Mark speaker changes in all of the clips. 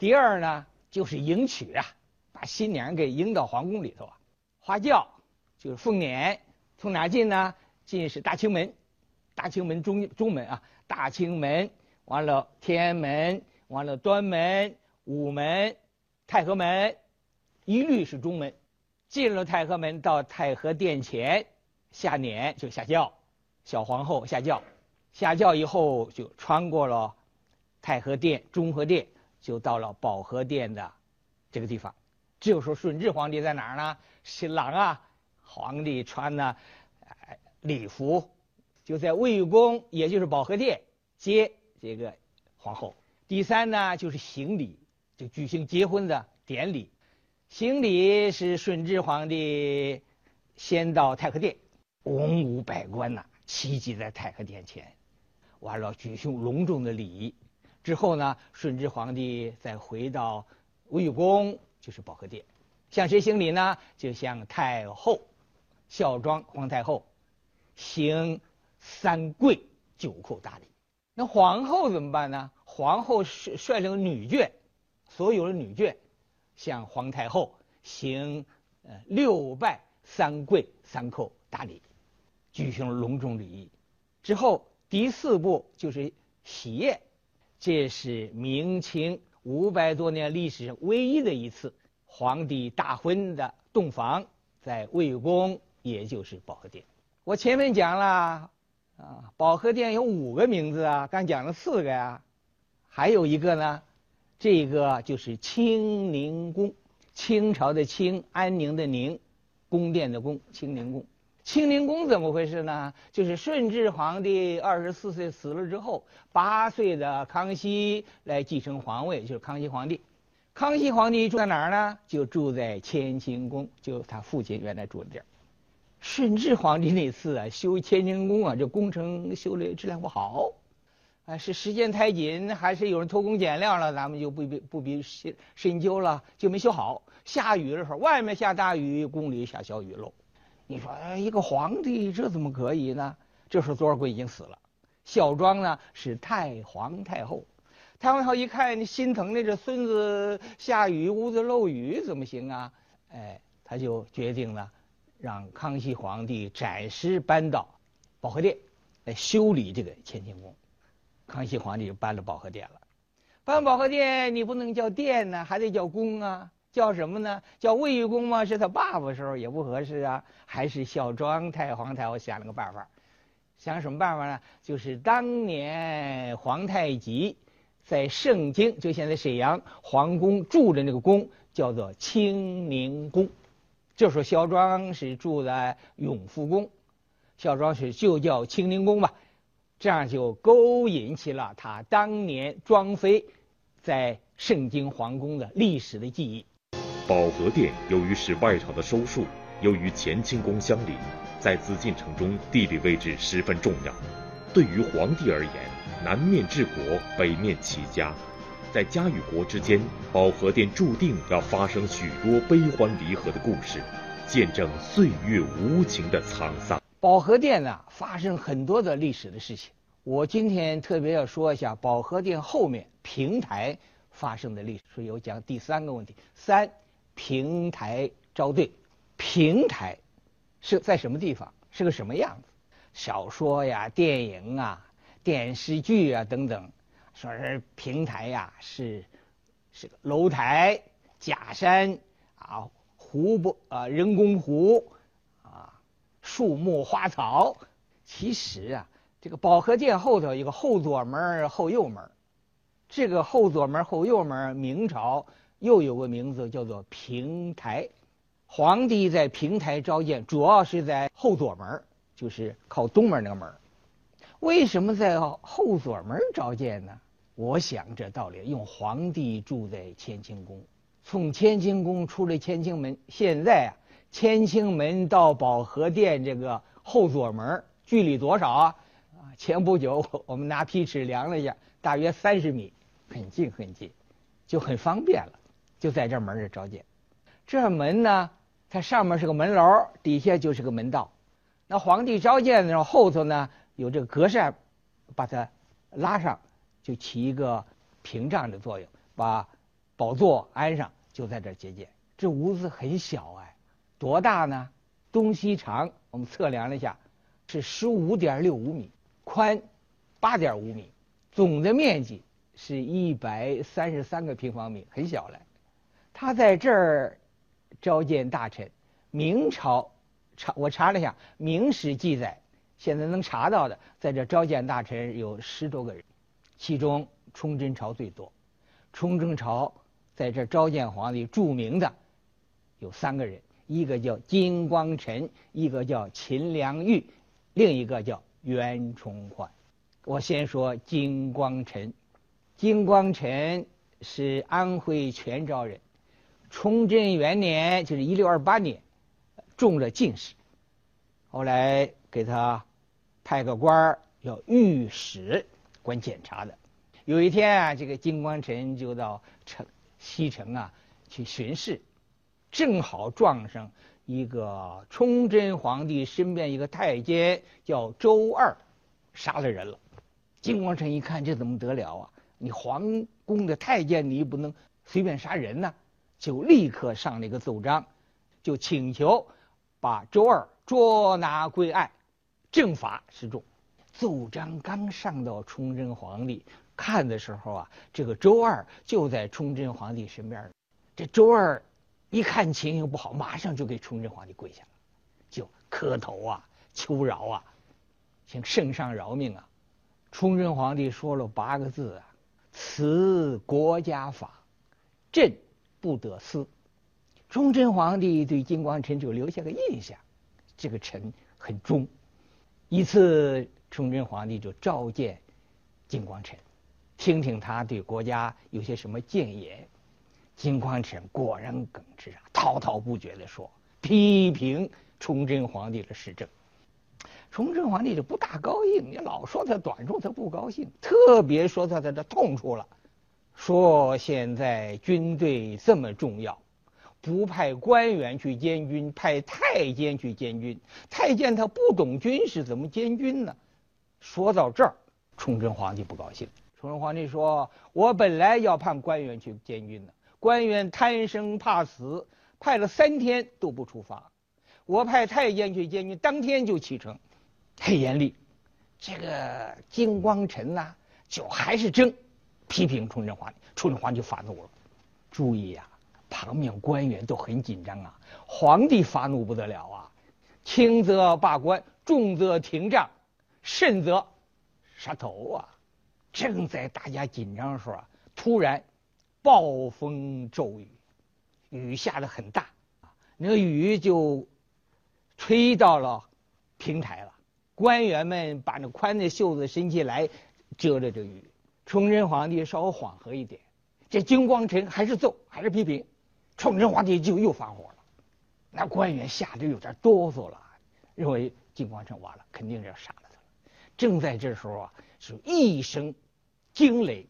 Speaker 1: 第二呢，就是迎娶啊，把新娘给迎到皇宫里头啊。花轿就是凤辇，从哪进呢？进是大清门，大清门中中门啊，大清门完了天安门，完了端门、午门、太和门，一律是中门。进了太和门，到太和殿前下辇就下轿，小皇后下轿，下轿以后就穿过了太和殿、中和殿，就到了保和殿的这个地方。这个时候顺治皇帝在哪儿呢？新郎啊，皇帝穿的礼服，就在卫御宫，也就是保和殿接这个皇后。第三呢，就是行礼，就举行结婚的典礼。行礼是顺治皇帝先到太和殿，文武百官呐齐集在太和殿前，完了举行隆重的礼仪。之后呢，顺治皇帝再回到卫御宫，就是保和殿，向谁行礼呢？就向太后孝庄皇太后行三跪九叩大礼。那皇后怎么办呢？皇后率率领女眷，所有的女眷。向皇太后行呃六拜三跪三叩大礼，举行隆重礼仪。之后第四步就是喜宴，这是明清五百多年历史上唯一的一次皇帝大婚的洞房，在魏宫，也就是保和殿。我前面讲了啊，保和殿有五个名字啊，刚讲了四个呀，还有一个呢。这个就是清宁宫，清朝的清，安宁的宁，宫殿的宫，清宁宫。清宁宫怎么回事呢？就是顺治皇帝二十四岁死了之后，八岁的康熙来继承皇位，就是康熙皇帝。康熙皇帝住在哪儿呢？就住在乾清宫，就他父亲原来住的地儿。顺治皇帝那次啊，修乾清宫啊，这工程修的质量不好。啊，是时间太紧，还是有人偷工减料了？咱们就不必不必深深究了，就没修好。下雨的时候，外面下大雨，宫里下小雨喽。你说哎一个皇帝这怎么可以呢？这时候多尔衮已经死了，孝庄呢是太皇太后。太皇太后一看，心疼的这孙子下雨屋子漏雨怎么行啊？哎，他就决定了，让康熙皇帝暂时搬到保和殿来修理这个乾清宫。康熙皇帝就搬了保和殿了，搬保和殿你不能叫殿呢，还得叫宫啊，叫什么呢？叫魏玉宫吗？是他爸爸时候也不合适啊，还是孝庄太皇太后想了个办法，想什么办法呢？就是当年皇太极在盛京，就现在沈阳皇宫住的那个宫叫做清宁宫，就说孝庄是住在永福宫，孝庄是就叫清宁宫吧。这样就勾引起了他当年庄妃在盛京皇宫的历史的记忆。
Speaker 2: 保和殿由于是外朝的收束，由于乾清宫相邻，在紫禁城中地理位置十分重要。对于皇帝而言，南面治国，北面齐家，在家与国之间，保和殿注定要发生许多悲欢离合的故事，见证岁月无情的沧桑。
Speaker 1: 保和殿呢，发生很多的历史的事情。我今天特别要说一下保和殿后面平台发生的历史，所以我讲第三个问题：三平台招对。平台是在什么地方？是个什么样子？小说呀、电影啊、电视剧啊等等，说是平台呀，是是个楼台、假山啊、湖泊啊、人工湖啊。树木花草，其实啊，这个保和殿后头有个后左门后右门这个后左门后右门明朝又有个名字叫做平台。皇帝在平台召见，主要是在后左门就是靠东门那个门为什么在后左门召见呢？我想这道理，用皇帝住在乾清宫，从乾清宫出了乾清门，现在啊。乾清门到保和殿这个后左门距离多少啊？啊，前不久 我们拿皮尺量了一下，大约三十米，很近很近，就很方便了。就在这门这召见。这门呢，它上面是个门楼，底下就是个门道。那皇帝召见的时候，后头呢有这个隔扇，把它拉上，就起一个屏障的作用，把宝座安上，就在这接见。这屋子很小哎，多大呢？东西长，我们测量了一下，是十五点六五米，宽八点五米，总的面积是一百三十三个平方米，很小了。他在这儿召见大臣。明朝查我查了一下，明史记载，现在能查到的，在这召见大臣有十多个人，其中崇祯朝最多。崇祯朝在这召见皇帝，著名的有三个人，一个叫金光臣，一个叫秦良玉，另一个叫袁崇焕。我先说金光臣，金光臣是安徽全州人，崇祯元年，就是一六二八年。中了进士，后来给他派个官儿，叫御史，管检查的。有一天啊，这个金光臣就到城西城啊去巡视，正好撞上一个崇祯皇帝身边一个太监叫周二，杀了人了。金光臣一看，这怎么得了啊？你皇宫的太监，你不能随便杀人呢，就立刻上了一个奏章，就请求。把周二捉拿归案，正法示众。奏章刚上到崇祯皇帝看的时候啊，这个周二就在崇祯皇帝身边。这周二一看情形不好，马上就给崇祯皇帝跪下了，就磕头啊，求饶啊，请圣上饶命啊。崇祯皇帝说了八个字啊：“此国家法，朕不得私。”崇祯皇帝对金光臣就留下个印象，这个臣很忠。一次，崇祯皇帝就召见金光臣，听听他对国家有些什么谏言。金光臣果然耿直啊，滔滔不绝地说，批评崇祯皇帝的施政。崇祯皇帝就不大高兴，你老说他短处，他不高兴，特别说他的痛处了，说现在军队这么重要。不派官员去监军，派太监去监军。太监他不懂军事，怎么监军呢？说到这儿，崇祯皇帝不高兴。崇祯皇帝说：“我本来要派官员去监军的，官员贪生怕死，派了三天都不出发。我派太监去监军，当天就启程，很严厉。这个金光臣呐，就还是争，批评崇祯皇帝。崇祯皇帝就发怒了。注意呀！”旁边官员都很紧张啊，皇帝发怒不得了啊，轻则罢官，重则停杖，甚则杀头啊！正在大家紧张的时候啊，突然暴风骤雨，雨下的很大啊，那个雨就吹到了平台了。官员们把那宽的袖子伸起来遮着这雨。崇祯皇帝稍微缓和一点，这金光臣还是奏，还是批评。崇祯皇帝就又发火了，那官员吓得有点哆嗦了，认为金光臣完了，肯定是要杀了他了。正在这时候啊，是一声惊雷，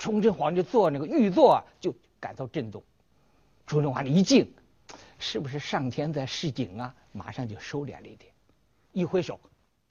Speaker 1: 崇祯皇帝坐那个御座啊，就感到震动。崇祯皇帝一惊，是不是上天在示警啊？马上就收敛了一点，一挥手，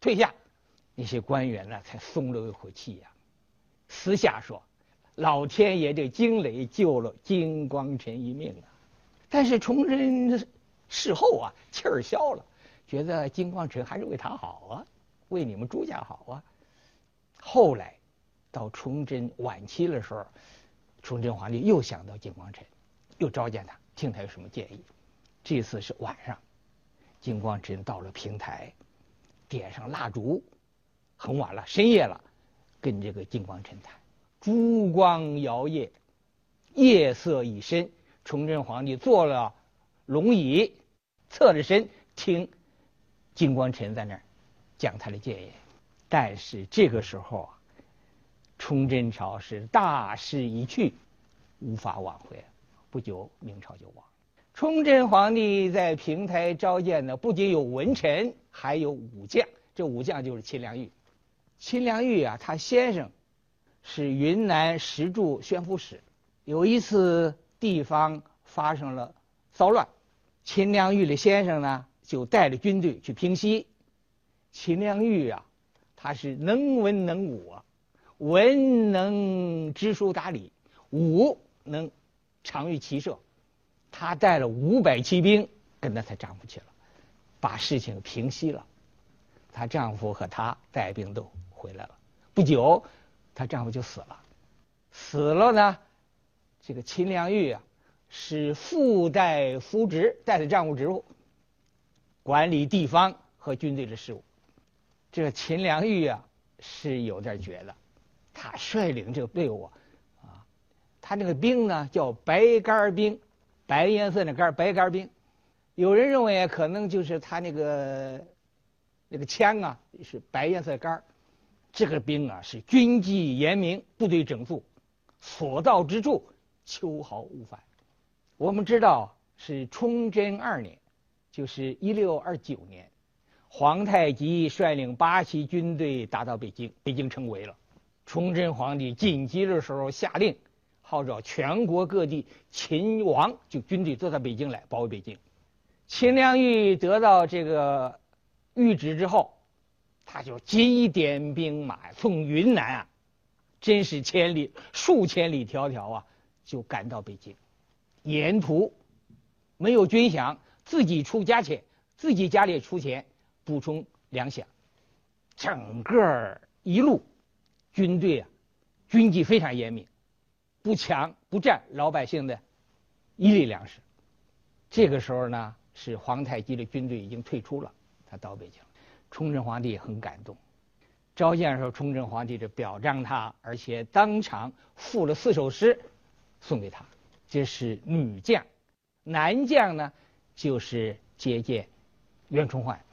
Speaker 1: 退下。那些官员呢，才松了一口气呀。私下说。老天爷这惊雷救了金光臣一命啊！但是崇祯事后啊气儿消了，觉得金光臣还是为他好啊，为你们朱家好啊。后来到崇祯晚期的时候，崇祯皇帝又想到金光臣，又召见他，听他有什么建议。这次是晚上，金光臣到了平台，点上蜡烛，很晚了，深夜了，跟这个金光臣谈。烛光摇曳，夜色已深。崇祯皇帝坐了龙椅，侧着身听金光臣在那儿讲他的谏言。但是这个时候啊，崇祯朝是大势已去，无法挽回。不久，明朝就亡。崇祯皇帝在平台召见的不仅有文臣，还有武将。这武将就是秦良玉。秦良玉啊，他先生。是云南石柱宣抚使，有一次地方发生了骚乱，秦良玉的先生呢就带着军队去平息。秦良玉啊，他是能文能武啊，文能知书达理，武能长于骑射，她带了五百骑兵跟着她丈夫去了，把事情平息了。她丈夫和她带兵都回来了。不久，她丈夫就死了。死了呢，这个秦良玉啊，是副代夫职，代了丈夫职务，管理地方和军队的事务。这秦良玉啊，是有点绝的。他率领这个队伍啊，他那个兵呢叫白杆兵，白颜色的杆白杆兵。有人认为可能就是他那个那个枪啊是白颜色杆这个兵啊是军纪严明，部队整肃。所到之处，秋毫无犯。我们知道是崇祯二年，就是一六二九年，皇太极率领八旗军队打到北京，北京城围了。崇祯皇帝紧急的时候下令，号召全国各地秦王就军队都到北京来保卫北京。秦良玉得到这个谕旨之后，他就急点兵马，从云南啊。真是千里数千里迢迢啊，就赶到北京，沿途没有军饷，自己出家钱，自己家里出钱补充粮饷，整个一路军队啊，军纪非常严明，不抢不占老百姓的一粒粮食。这个时候呢，是皇太极的军队已经退出了，他到北京，崇祯皇帝很感动。召见的时候，崇祯皇帝就表彰他，而且当场赋了四首诗送给他。这是女将，男将呢就是接见袁崇焕。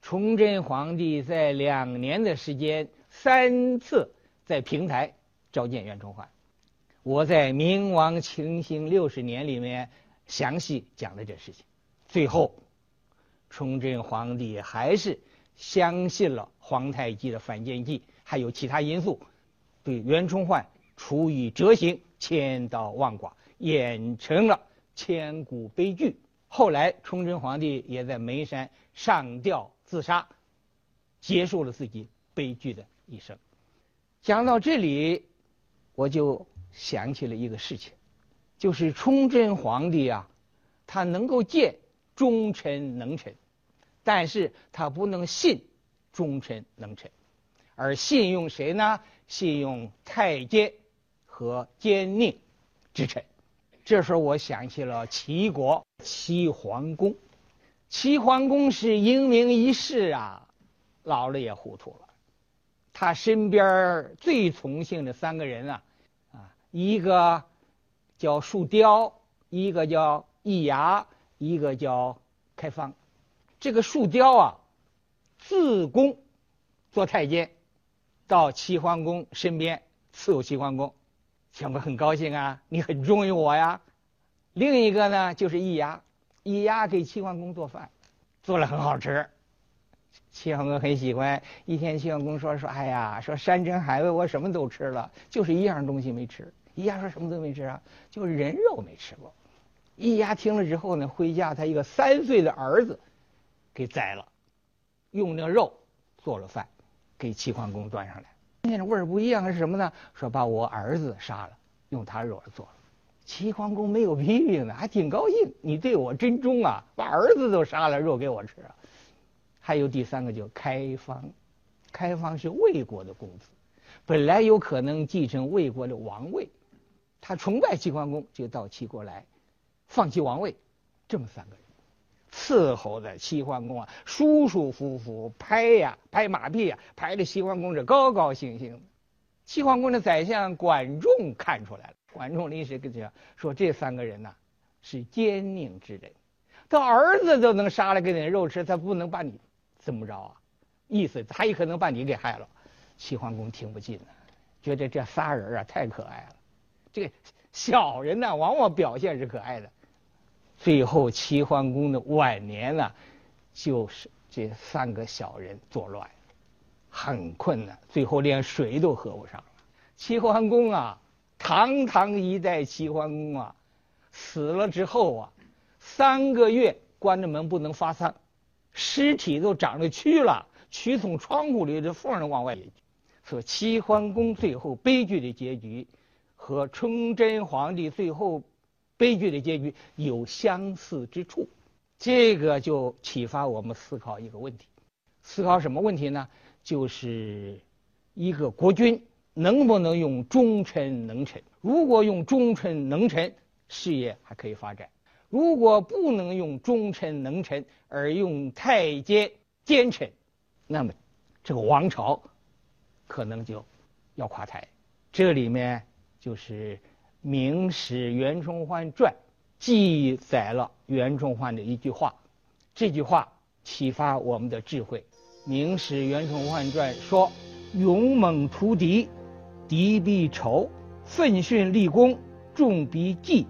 Speaker 1: 崇祯皇帝在两年的时间三次在平台召见袁崇焕。我在《明王清兴六十年》里面详细讲了这事情。最后，崇祯皇帝还是。相信了皇太极的反间计，还有其他因素，对袁崇焕处以折刑，千刀万剐，演成了千古悲剧。后来，崇祯皇帝也在眉山上吊自杀，结束了自己悲剧的一生。讲到这里，我就想起了一个事情，就是崇祯皇帝啊，他能够见忠臣能臣。但是他不能信忠臣能臣，而信用谁呢？信用太监和奸佞之臣。这时候我想起了齐国齐桓公。齐桓公是英明一世啊，老了也糊涂了。他身边最崇信的三个人啊，啊，一个叫树雕，一个叫易牙，一个叫开方。这个树雕啊，自宫做太监，到齐桓公身边伺候齐桓公，齐桓公很高兴啊，你很忠于我呀。另一个呢，就是易牙，易牙给齐桓公做饭，做了很好吃，齐桓公很喜欢。一天，齐桓公说说，哎呀，说山珍海味我什么都吃了，就是一样东西没吃。易牙说什么都没吃啊，就是人肉没吃过。易牙听了之后呢，回家他一个三岁的儿子。给宰了，用那肉做了饭，给齐桓公端上来。今天这味儿不一样是什么呢？说把我儿子杀了，用他肉做了。齐桓公没有批评呢，还挺高兴。你对我真忠啊，把儿子都杀了，肉给我吃啊。还有第三个叫开方，开方是魏国的公子，本来有可能继承魏国的王位，他崇拜齐桓公，就到齐国来，放弃王位。这么三个人。伺候的齐桓公啊，舒舒服服，拍呀拍马屁呀，拍的齐桓公是高高兴兴的。齐桓公的宰相管仲看出来了，管仲临时跟讲说：“这三个人呐，是奸佞之人，他儿子都能杀了给你肉吃，他不能把你怎么着啊？意思他也可能把你给害了。”齐桓公听不进呢，觉得这仨人啊太可爱了。这个小人呢，往往表现是可爱的。最后，齐桓公的晚年呢，就是这三个小人作乱，很困难，最后连水都喝不上了。齐桓公啊，堂堂一代齐桓公啊，死了之后啊，三个月关着门不能发丧，尸体都长了蛆了，蛆从窗户里的缝儿往外。说齐桓公最后悲剧的结局，和崇祯皇帝最后悲剧的结局有相似之处。这个就启发我们思考一个问题：思考什么问题呢？就是一个国君能不能用忠臣能臣？如果用忠臣能臣，事业还可以发展；如果不能用忠臣能臣，而用太监奸臣，那么这个王朝可能就要垮台。这里面就是《明史袁崇焕传》。记载了袁崇焕的一句话，这句话启发我们的智慧。《明史袁崇焕传》说：“勇猛屠敌，敌必愁；奋训立功，众必忌。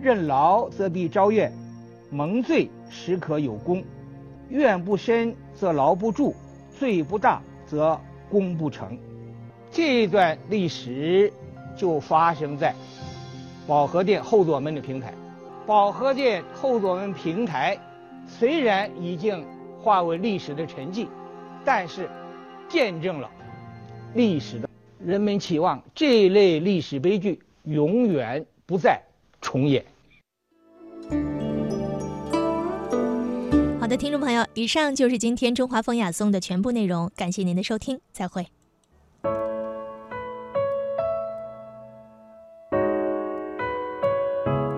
Speaker 1: 任劳则必招怨，蒙罪时可有功。怨不深则劳不住，罪不大则功不成。”这段历史就发生在保和殿后左门的平台。保和殿后左门平台虽然已经化为历史的沉寂，但是见证了历史的。人们期望这类历史悲剧永远不再重演。
Speaker 3: 好的，听众朋友，以上就是今天中华风雅颂的全部内容，感谢您的收听，再会。